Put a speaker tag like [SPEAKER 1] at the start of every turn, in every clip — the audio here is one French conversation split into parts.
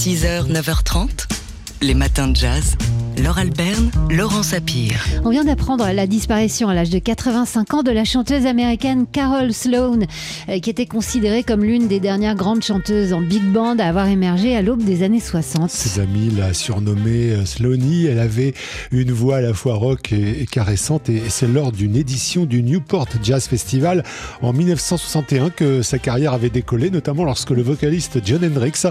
[SPEAKER 1] 6h, 9h30, les matins de jazz. Laure Alberne, Laurent Sapir.
[SPEAKER 2] On vient d'apprendre la disparition à l'âge de 85 ans de la chanteuse américaine Carol Sloan, euh, qui était considérée comme l'une des dernières grandes chanteuses en big band à avoir émergé à l'aube des années 60.
[SPEAKER 3] Ses amis la surnommée euh, Sloanie. Elle avait une voix à la fois rock et, caressante et c'est lors d'une édition du Newport Jazz Festival en 1961 que sa carrière avait décollé, notamment lorsque le vocaliste John Hendricks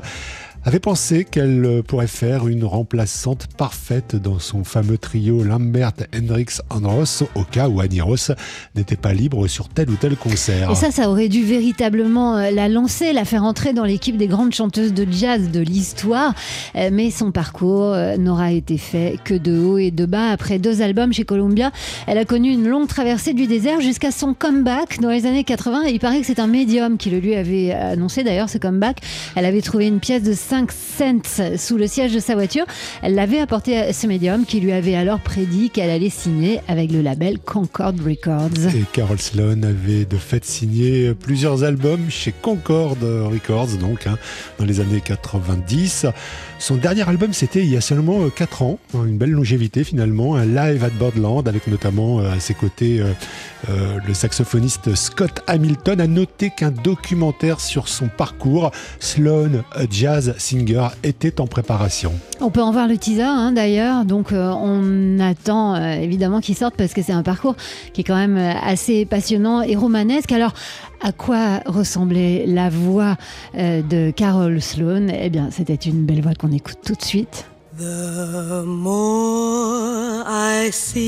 [SPEAKER 3] avait pensé qu'elle euh, pourrait faire une remplaçante parfaite dans son fameux trio Lambert, Hendrix, Andros, au cas où Annie Ross n'était pas libre sur tel ou tel concert.
[SPEAKER 2] Et ça, ça aurait dû véritablement euh, la lancer, la faire entrer dans l'équipe des grandes chanteuses de jazz de l'histoire. Euh, mais son parcours n'aura été fait que de haut et de bas. Après deux albums chez Columbia, elle a connu une longue traversée du désert jusqu'à son comeback dans les années 80. il paraît que c'est un médium qui le lui avait annoncé d'ailleurs, ce comeback. Elle avait trouvé une pièce de 5 cents sous le siège de sa voiture. Elle l'avait apporté à ce médium qui lui avait alors prédit qu'elle allait signer avec le label Concord Records.
[SPEAKER 3] Et Carol Sloan avait de fait signé plusieurs albums chez Concord Records, donc hein, dans les années 90. Son dernier album, c'était il y a seulement 4 ans, hein, une belle longévité finalement, un live at Borderland avec notamment euh, à ses côtés euh, euh, le saxophoniste Scott Hamilton. A noté qu'un documentaire sur son parcours, Sloan, jazz singer, était en préparation.
[SPEAKER 2] On peut en voir le teaser hein, d'ailleurs, donc on attend évidemment qu'il sorte parce que c'est un parcours qui est quand même assez passionnant et romanesque. Alors, à quoi ressemblait la voix de Carol Sloan Eh bien, c'était une belle voix qu'on on écoute tout de suite.
[SPEAKER 4] The more I see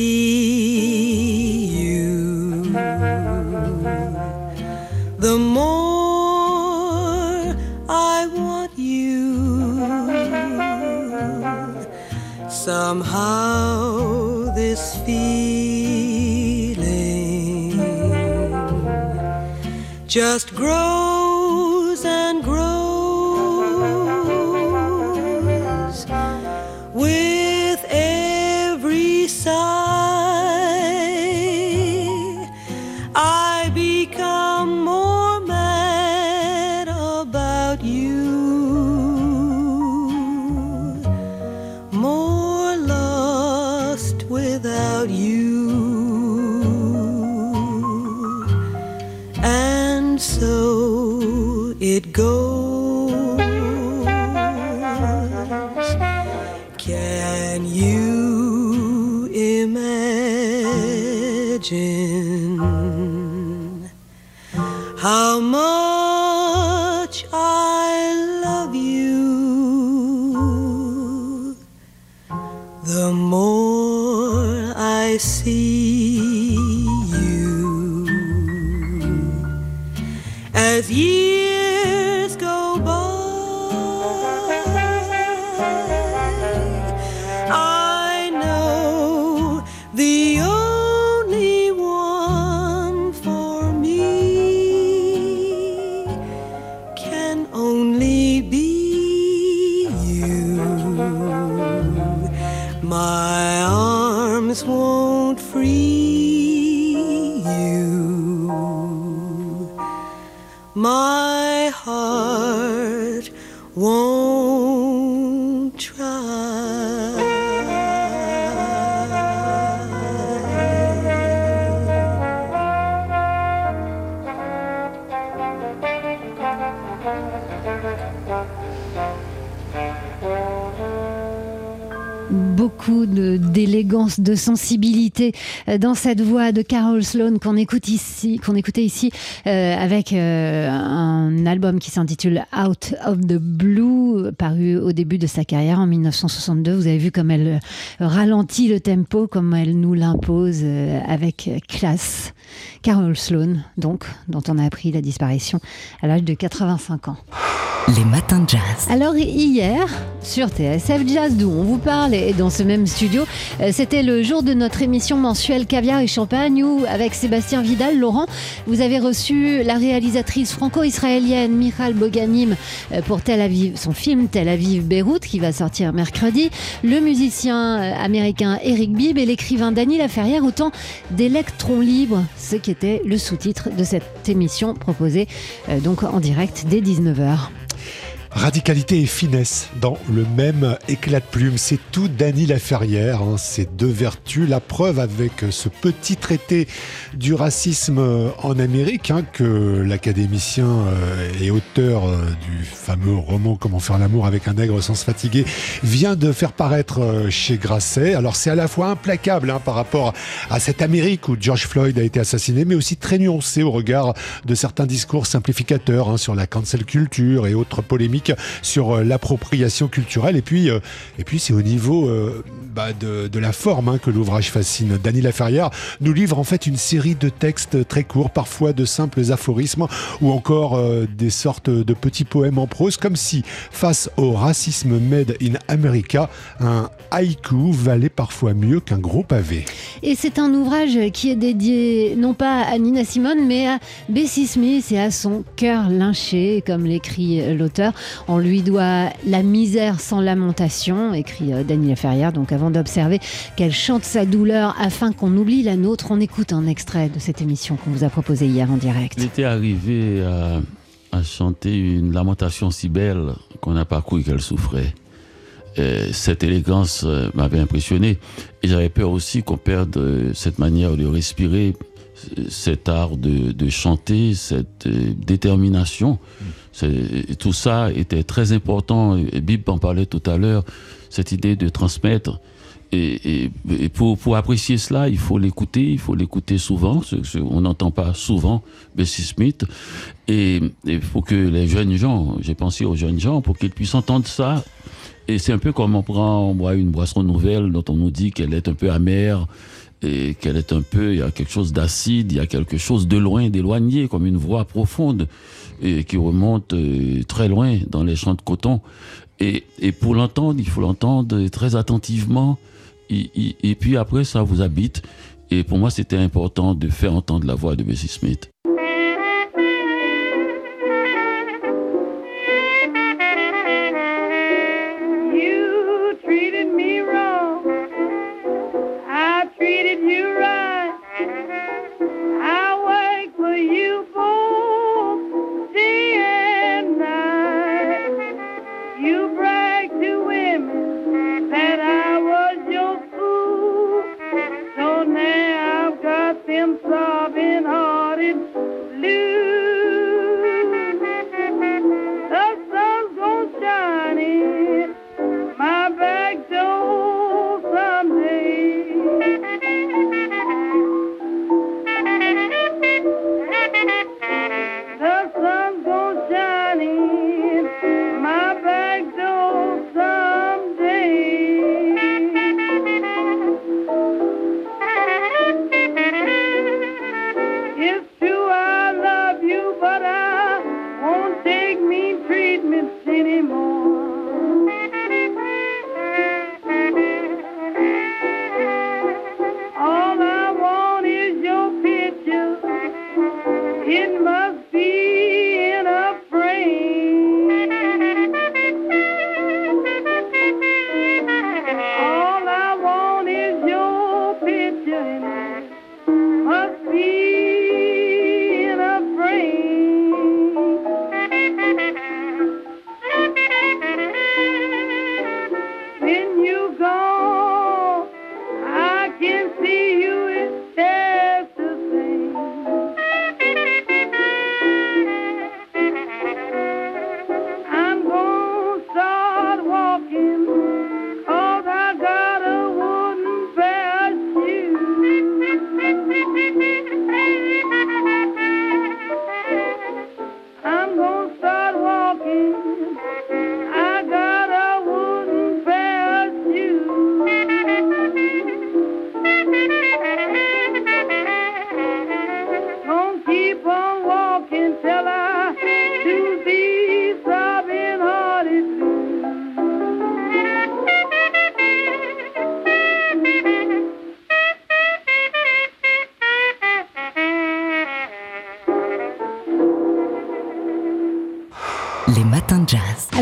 [SPEAKER 4] you, the more Somehow this feeling just grows as years
[SPEAKER 2] de, sensibilité euh, dans cette voix de Carol Sloan qu'on écoute ici, qu'on écoutait ici euh, avec euh, un album qui s'intitule Out of the Blue, paru au début de sa carrière en 1962. Vous avez vu comme elle ralentit le tempo, comme elle nous l'impose avec classe. Carol Sloan, donc, dont on a appris la disparition à l'âge de 85 ans.
[SPEAKER 1] Les matins jazz.
[SPEAKER 2] Alors hier, sur TSF Jazz, d'où on vous parle, et dans ce même studio, euh, c'était le jour de notre émission mensuelle Caviar et Champagne où, avec Sébastien Vidal, Laurent, vous avez reçu la réalisatrice franco-israélienne Michal Boganim euh, pour Tel Aviv, son film Tel Aviv-Beyrouth qui va sortir mercredi, le musicien euh, américain Eric Bibb et l'écrivain Dany Laferrière, autant d'électrons libres, ce qui était le sous-titre de cette émission proposée donc en direct dès 19h.
[SPEAKER 3] Radicalité et finesse dans le même éclat de plume, c'est tout Dany Laferrière, hein, ces deux vertus, la preuve avec ce petit traité du racisme en Amérique hein, que l'académicien euh, et auteur euh, du fameux roman Comment faire l'amour avec un nègre sans se fatiguer vient de faire paraître euh, chez Grasset. Alors c'est à la fois implacable hein, par rapport à cette Amérique où George Floyd a été assassiné, mais aussi très nuancé au regard de certains discours simplificateurs sur la cancel culture et autres polémiques sur euh, l'appropriation culturelle. Et puis, euh, et puis c'est au niveau euh, bah, de, la forme hein, que l'ouvrage fascine. Dany Laferrière nous livre en fait une série de textes très courts, parfois de simples aphorismes ou encore des sortes de petits poèmes en prose, comme si face au racisme made in America, un haïku valait parfois mieux qu'un gros pavé.
[SPEAKER 2] Et c'est un ouvrage qui est dédié non pas à Nina Simone, mais à Bessie Smith et à son cœur lynché, comme l'écrit l'auteur. On lui doit La misère sans lamentation, écrit euh, Daniel Ferrière. Donc avant d'observer qu'elle chante sa douleur afin qu'on oublie la nôtre, on écoute un extrait de cette émission qu'on vous a proposée hier en direct.
[SPEAKER 5] Il était arrivé à, chanter une lamentation si belle qu'on n'a pas cru qu'elle souffrait. cette élégance euh, m'avait impressionné et j'avais peur aussi qu'on perde euh, cette manière de respirer, cet art de, chanter, cette détermination. Mm tout ça était très important. Et Bib en parlait tout à l'heure, cette idée de transmettre. Et, pour, pour, apprécier cela, il faut l'écouter, il faut l'écouter souvent. on n'entend pas souvent Bessie Smith. Et il faut que les jeunes gens, j'ai pensé aux jeunes gens, pour qu'ils puissent entendre ça. Et c'est un peu comme on prend une boisson nouvelle dont on nous dit qu'elle est un peu amère et qu'elle est un peu, il y a quelque chose d'acide, il y a quelque chose de loin, d'éloigné, comme une voix profonde et qui remonte euh, très loin dans les champs de coton. Et, et pour l'entendre, il faut l'entendre très attentivement. Et, puis après, ça vous habite. Et pour moi, c'était important de faire entendre la voix de Bessie Smith.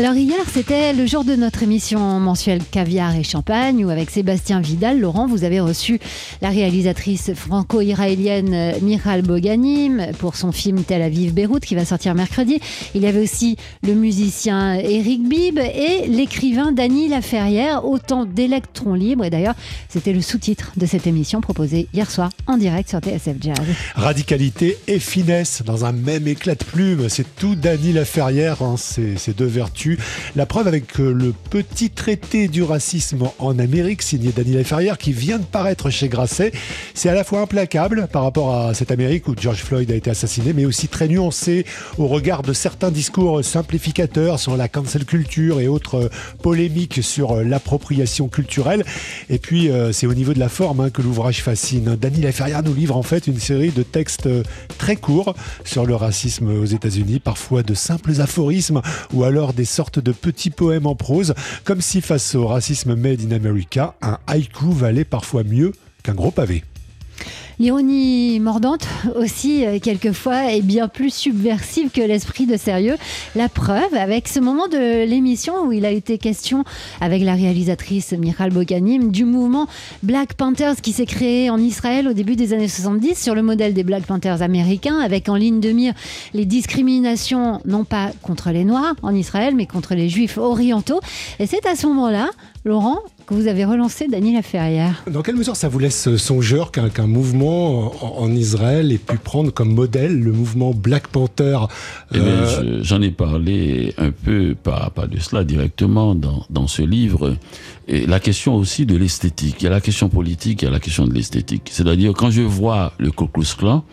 [SPEAKER 2] Alors hier, c'était le jour de notre émission mensuelle Caviar et Champagne où avec Sébastien Vidal, Laurent, vous avez reçu la réalisatrice franco-israélienne euh, Michal Boganim pour son film Tel Aviv-Beyrouth qui va sortir mercredi. Il y avait aussi le musicien Eric Bib et l'écrivain Dany Laferrière, autant d'électrons libres. Et d'ailleurs, c'était le sous-titre de cette émission proposée hier soir en direct sur TSF Jazz.
[SPEAKER 3] Radicalité et finesse dans un même éclat de plume, c'est tout Dany Laferrière, hein, ces deux vertus la preuve avec euh, le petit traité du racisme en Amérique signé Dany Laferrière qui vient de paraître chez Grasset. C'est à la fois implacable par rapport à cette Amérique où George Floyd a été assassiné, mais aussi très nuancé au regard de certains discours simplificateurs sur la cancel culture et autres euh, polémiques sur euh, l'appropriation culturelle. Et puis, c'est au niveau de la forme hein, que l'ouvrage fascine. Dany Laferrière nous livre en fait une série de textes très courts sur le racisme aux États-Unis, parfois de simples aphorismes ou alors des de petits poèmes en prose, comme si face au racisme made in America, un haïku valait parfois mieux qu'un gros pavé.
[SPEAKER 2] L'ironie mordante aussi, euh, quelquefois, est bien plus subversive que l'esprit de sérieux. La preuve, avec ce moment de l'émission où il a été question, avec la réalisatrice Michal Boganim, du mouvement Black Panthers qui s'est créé en Israël au début des années 70 sur le modèle des Black Panthers américains, avec en ligne de mire les discriminations, non pas contre les Noirs en Israël, mais contre les Juifs orientaux. Et c'est à ce moment-là, Laurent, que vous avez relancé Dany Laferrière.
[SPEAKER 3] Dans quelle mesure ça vous laisse songeur qu'un mouvement en, en Israël ait pu prendre comme modèle le mouvement Black Panther
[SPEAKER 6] Eh bien,
[SPEAKER 3] euh,
[SPEAKER 6] je- j'en ai parlé un peu, pas, pas de cela directement, dans, dans ce livre. Et la question aussi de l'esthétique. Il y a la question politique, il y a la question de l'esthétique. C'est-à-dire, quand je vois le Ku Klux Klan,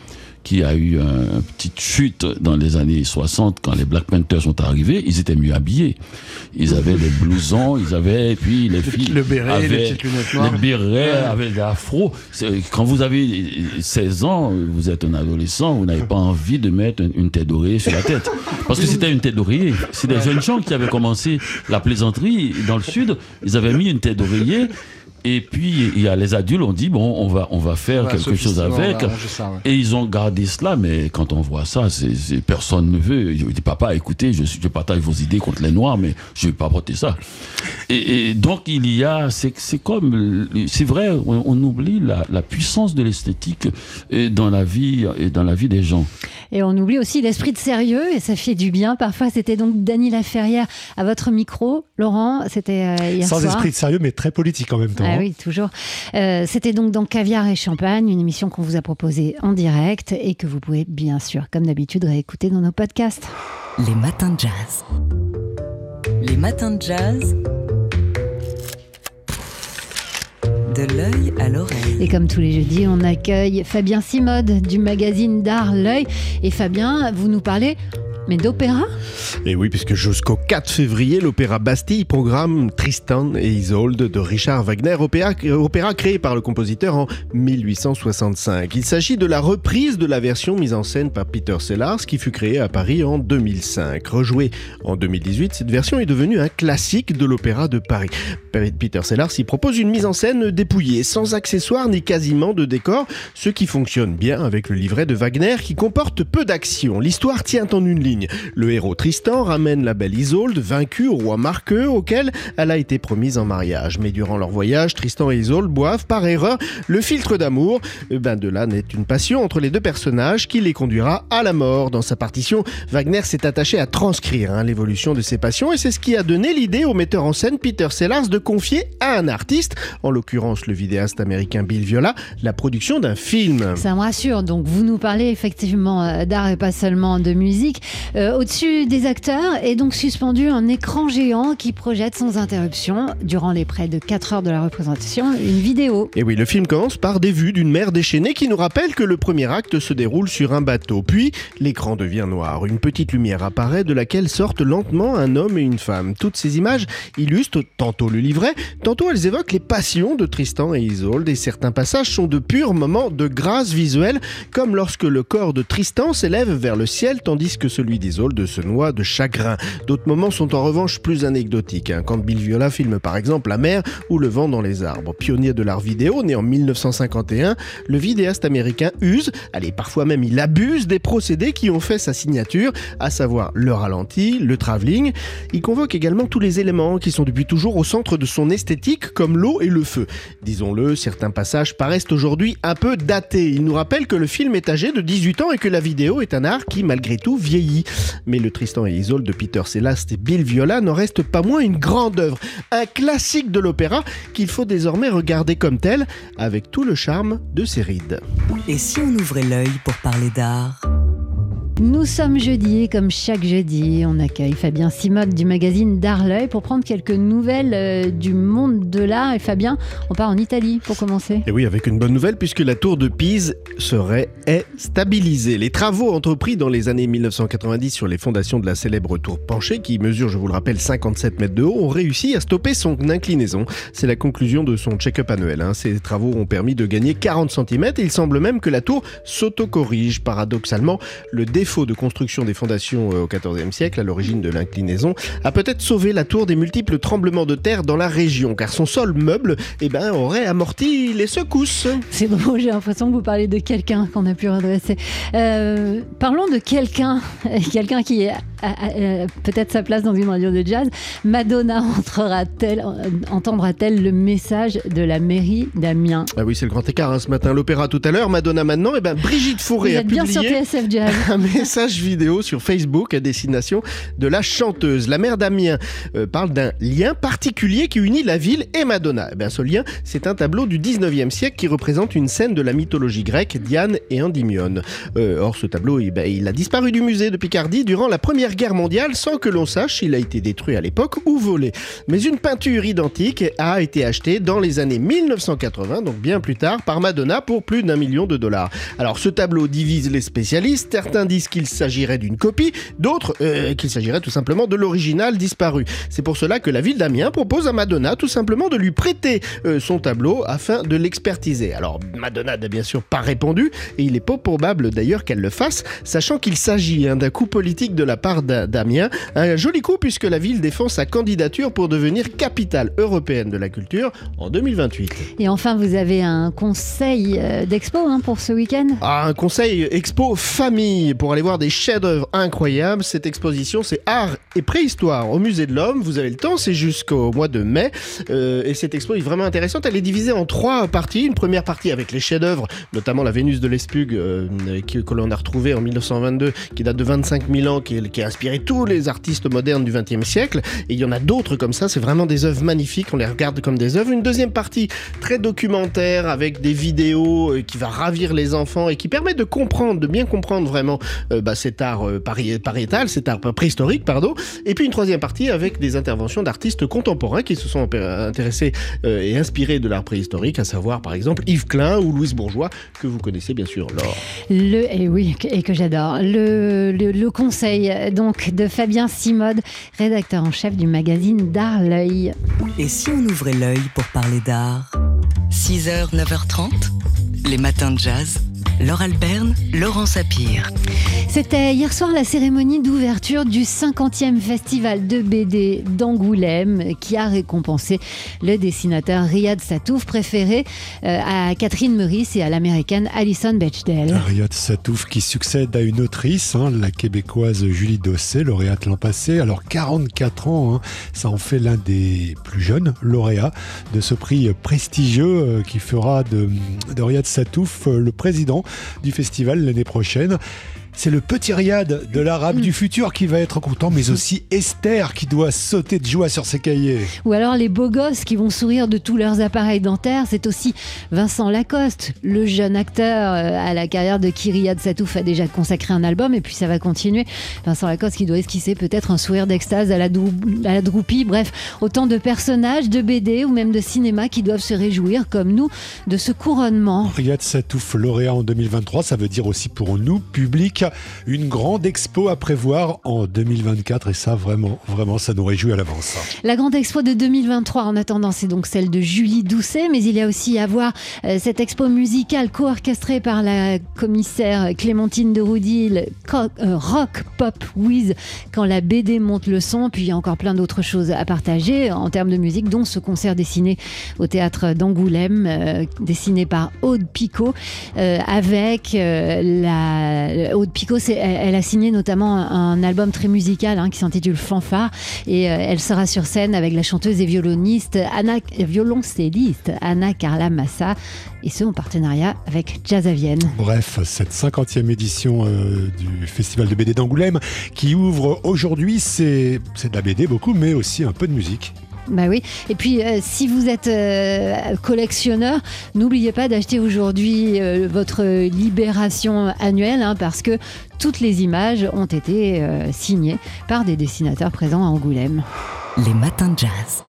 [SPEAKER 6] qui a eu un- une petite chute dans les années 60, quand les Black Panthers sont arrivés, ils étaient mieux habillés. Ils avaient des blousons, ils avaient, et puis les filles
[SPEAKER 7] le béret,
[SPEAKER 6] avaient
[SPEAKER 7] les petites lunettes noires.
[SPEAKER 6] les bérets avec des afros. Quand vous avez 16 ans, vous êtes un adolescent, vous n'avez pas envie de mettre une- une tête d'oreiller sur la tête. Parce que c'était une tête d'oreiller. C'est des jeunes gens qui avaient commencé la plaisanterie dans le sud. Ils avaient mis une tête d'oreiller. Et puis, il y a les adultes ont dit, bon, on va, on va faire
[SPEAKER 7] Ouais,
[SPEAKER 6] quelque chose avec.
[SPEAKER 7] arranger ça, ouais.
[SPEAKER 6] Et ils ont gardé cela, mais quand on voit ça, c'est, personne ne veut. Je dis, papa, écoutez, je, je partage vos idées contre les Noirs, mais je ne vais pas voter ça. Et, et donc, il y a, c'est, c'est comme, c'est vrai, on, on oublie la, la puissance de l'esthétique euh, dans la vie, et dans la vie des gens.
[SPEAKER 2] Et on oublie aussi l'esprit de sérieux, et ça fait du bien. Parfois, c'était donc Dany Laferrière à votre micro. Laurent, c'était euh, hier
[SPEAKER 3] sans
[SPEAKER 2] soir.
[SPEAKER 3] esprit de sérieux, mais très politique en même temps.
[SPEAKER 2] Ah
[SPEAKER 3] hein.
[SPEAKER 2] oui, toujours. Euh, C'était donc dans Caviar et Champagne, une émission qu'on vous a proposée en direct et que vous pouvez bien sûr, comme d'habitude, réécouter dans nos podcasts.
[SPEAKER 1] Les matins de jazz. Les matins de jazz. De l'œil à l'oreille.
[SPEAKER 2] Et comme tous les jeudis, on accueille Fabien Simode du magazine d'art L'œil. Et Fabien, vous nous parlez, mais d'opéra
[SPEAKER 7] Et oui, puisque jusqu'au 4 février, l'Opéra Bastille programme Tristan et Isolde de Richard Wagner, opéra, opéra créé par le compositeur en 1865. Il s'agit de la reprise de la version mise en scène par Peter Sellars qui fut créée à Paris en 2005. Rejouée en 2018, cette version est devenue un classique de l'Opéra de Paris. Peter Sellars y propose une mise en scène dépouillée, sans accessoires ni quasiment de décor, ce qui fonctionne bien avec le livret de Wagner qui comporte peu d'action. L'histoire tient en une ligne. Le héros Tristan ramène la belle Isolde, vaincue au roi Marqueux, auquel elle a été promise en mariage. Mais durant leur voyage, Tristan et Isolde boivent par erreur le filtre d'amour. Ben de là naît une passion entre les deux personnages qui les conduira à la mort. Dans sa partition, Wagner s'est attaché à transcrire hein, l'évolution de ces passions et c'est ce qui a donné l'idée au metteur en scène Peter Sellars de confier à un artiste, en l'occurrence le vidéaste américain Bill Viola, la production d'un film.
[SPEAKER 2] Ça me rassure. Donc, vous nous parlez effectivement euh, d'art et pas seulement de musique. Euh, Au-dessus des acteurs est donc suspendu un écran géant qui projette sans interruption, durant les près de 4 heures de la représentation, une vidéo.
[SPEAKER 7] Et oui, le film commence par des vues d'une mer déchaînée qui nous rappelle que le premier acte se déroule sur un bateau. Puis, l'écran devient noir. Une petite lumière apparaît de laquelle sortent lentement un homme et une femme. Toutes ces images illustrent tantôt le livret, tantôt elles évoquent les passions de Tristan et Isolde. Et certains passages sont de purs moments de grâce visuelle, comme lorsque le corps de Tristan s'élève vers le ciel tandis que celui Louis Desolde se noie de chagrin. D'autres moments sont en revanche plus anecdotiques. hein, quand Bill Viola filme par exemple La mer ou Le vent dans les arbres. Pionnier de l'art vidéo, né en 1951, le vidéaste américain use, allez, parfois même il abuse des procédés qui ont fait sa signature, à savoir le ralenti, le travelling. Il convoque également tous les éléments qui sont depuis toujours au centre de son esthétique, comme l'eau et le feu. Disons-le, certains passages paraissent aujourd'hui un peu datés. Il nous rappelle que le film est âgé de 18 ans et que la vidéo est un art qui, malgré tout, vieillit. Mais le Tristan et Isolde de Peter Sellast et Bill Viola n'en reste pas moins une grande œuvre, un classique de l'opéra qu'il faut désormais regarder comme tel, avec tout le charme de ses rides.
[SPEAKER 1] Et si on ouvrait l'œil pour parler d'art?
[SPEAKER 2] Nous sommes jeudi et comme chaque jeudi, on accueille Fabien Simode du magazine D'Arleuil pour prendre quelques nouvelles euh, du monde de l'art. Et Fabien, on part en Italie pour commencer.
[SPEAKER 7] Et oui, avec une bonne nouvelle, puisque la tour de Pise serait est stabilisée. Les travaux entrepris dans les années 1990 sur les fondations de la célèbre tour penchée, qui mesure, je vous le rappelle, 57 mètres de haut, ont réussi à stopper son inclinaison. C'est la conclusion de son check-up annuel. hein. Ces travaux ont permis de gagner 40 cm et il semble même que la tour s'auto-corrige. Paradoxalement, le défaut de construction des fondations euh, au XIVe siècle, à l'origine de l'inclinaison, a peut-être sauvé la tour des multiples tremblements de terre dans la région, car son sol meuble eh ben, aurait amorti les secousses.
[SPEAKER 2] C'est drôle, j'ai l'impression que vous parlez de quelqu'un qu'on a pu redresser. Euh, parlons de quelqu'un, quelqu'un qui a, a- a- peut-être sa place dans une radio de jazz. Madonna entrera-t-elle, euh, entendra-t-elle le message de la mairie d'Amiens?
[SPEAKER 7] Ah oui, c'est le grand écart hein, ce matin. L'opéra tout à l'heure, Madonna maintenant. Et ben Brigitte
[SPEAKER 2] Vous
[SPEAKER 7] Fourré a
[SPEAKER 2] êtes bien sur
[SPEAKER 7] publié
[SPEAKER 2] TSF Jazz.
[SPEAKER 7] message vidéo sur Facebook à destination de la chanteuse. La mère d'Amiens euh, parle d'un lien particulier qui unit la ville et Madonna. Eh bien, ce lien, c'est un tableau du 19e siècle qui représente une scène de la mythologie grecque, Diane et Endymion. Euh, or, ce tableau, eh ben, il a disparu du musée de Picardie durant la Première Guerre mondiale sans que l'on sache s'il a été détruit à l'époque ou volé. Mais une peinture identique a été achetée dans les années 1980, donc bien plus tard, par Madonna pour plus d'un million de dollars. Alors ce tableau divise les spécialistes, certains disent qu'il s'agirait d'une copie, d'autres euh, qu'il s'agirait tout simplement de l'original disparu. C'est pour cela que la ville d'Amiens propose à Madonna tout simplement de lui prêter euh, son tableau afin de l'expertiser. Alors Madonna n'a bien sûr pas répondu et il est peu probable d'ailleurs qu'elle le fasse, sachant qu'il s'agit hein, d'un coup politique de la part d'A- d'Amiens, un joli coup puisque la ville défend sa candidature pour devenir capitale européenne de la culture en 2028.
[SPEAKER 2] Et enfin, vous avez un conseil euh, d'expo hein, pour ce week-end?
[SPEAKER 7] Ah, un conseil expo famille pour aller voir des chefs-d'œuvre incroyables. Cette exposition, c'est art et préhistoire au musée de l'homme. Vous avez le temps, c'est jusqu'au mois de mai. Euh, et cette expo est vraiment intéressante. Elle est divisée en trois parties. Une première partie avec les chefs-d'œuvre, notamment la Vénus de l'Espug euh, que l'on a retrouvée en 1922, qui date de 25 000 ans, qui, qui a inspiré tous les artistes modernes du XXe siècle. Et il y en a d'autres comme ça. C'est vraiment des œuvres magnifiques. On les regarde comme des œuvres. Une deuxième partie très documentaire avec des vidéos euh, qui va ravir les enfants et qui permet de comprendre, de bien comprendre vraiment bah, cet art euh, pari- pariétal, cet art préhistorique, pardon. Et puis une troisième partie avec des interventions d'artistes contemporains qui se sont intéressés euh, et inspirés de l'art préhistorique, à savoir par exemple Yves Klein ou Louise Bourgeois, que vous connaissez bien sûr, Laure.
[SPEAKER 2] Le, et oui, et que j'adore. Le, le, le conseil euh, donc de Fabien Simode, rédacteur en chef du magazine D'Art L'œil.
[SPEAKER 1] Et si on ouvrait l'œil pour parler d'art? 6h, 9h30, les matins de jazz. Laure Alberne, Laurent Sapir.
[SPEAKER 2] C'était hier soir la cérémonie d'ouverture du 50e festival de BD d'Angoulême qui a récompensé le dessinateur Riyad Satouf préféré euh, à Catherine Meurice et à l'américaine Alison Bechdel.
[SPEAKER 3] Riyad Satouf qui succède à une autrice, hein, la québécoise Julie Dosset, lauréate l'an passé. Alors 44 ans, hein, ça en fait l'un des plus jeunes lauréats de ce prix prestigieux euh, qui fera de, de Riyad Satouf euh, le président du festival l'année prochaine. C'est le petit Riyad de l'arabe du futur qui va être content, mais aussi Esther qui doit sauter de joie sur ses cahiers.
[SPEAKER 2] Ou alors les beaux gosses qui vont sourire de tous leurs appareils dentaires. C'est aussi Vincent Lacoste, le jeune acteur euh, à la carrière de qui Riyad Satouf a déjà consacré un album et puis ça va continuer. Vincent Lacoste qui doit esquisser peut-être un sourire d'extase à, la à la droupie. Bref, autant de personnages de BD ou même de cinéma qui doivent se réjouir comme nous de ce couronnement.
[SPEAKER 3] Riyad Satouf lauréat en 2023, ça veut dire aussi pour nous, public, une grande expo à prévoir en 2024 et ça vraiment, vraiment, ça nous réjouit à l'avance.
[SPEAKER 2] La grande expo de 2023 en attendant, c'est donc celle de Julie Doucet, mais il y a aussi à voir euh, cette expo musicale co-orchestrée par la commissaire Clémentine de Roudil, euh, Rock Pop With, quand la BD monte le son, puis il y a encore plein d'autres choses à partager en termes de musique, dont ce concert dessiné au théâtre d'Angoulême, euh, dessiné par Aude Picot, avec la Aude C'est- elle, a signé notamment un album très musical hein, qui s'intitule Fanfare, et euh, elle sera sur scène avec la chanteuse et violoniste Anna, violoncelliste Anna Carla Massa, et ce en partenariat avec Jazz à.
[SPEAKER 3] Bref, cette 50e édition euh, du Festival de BD d'Angoulême qui ouvre aujourd'hui, c'est de la BD beaucoup, mais aussi un peu de musique.
[SPEAKER 2] Bah oui. Et puis, euh, si vous êtes euh, collectionneur, n'oubliez pas d'acheter aujourd'hui euh, votre libération annuelle, hein, parce que toutes les images ont été signées par des dessinateurs présents à Angoulême.
[SPEAKER 1] Les matins de jazz.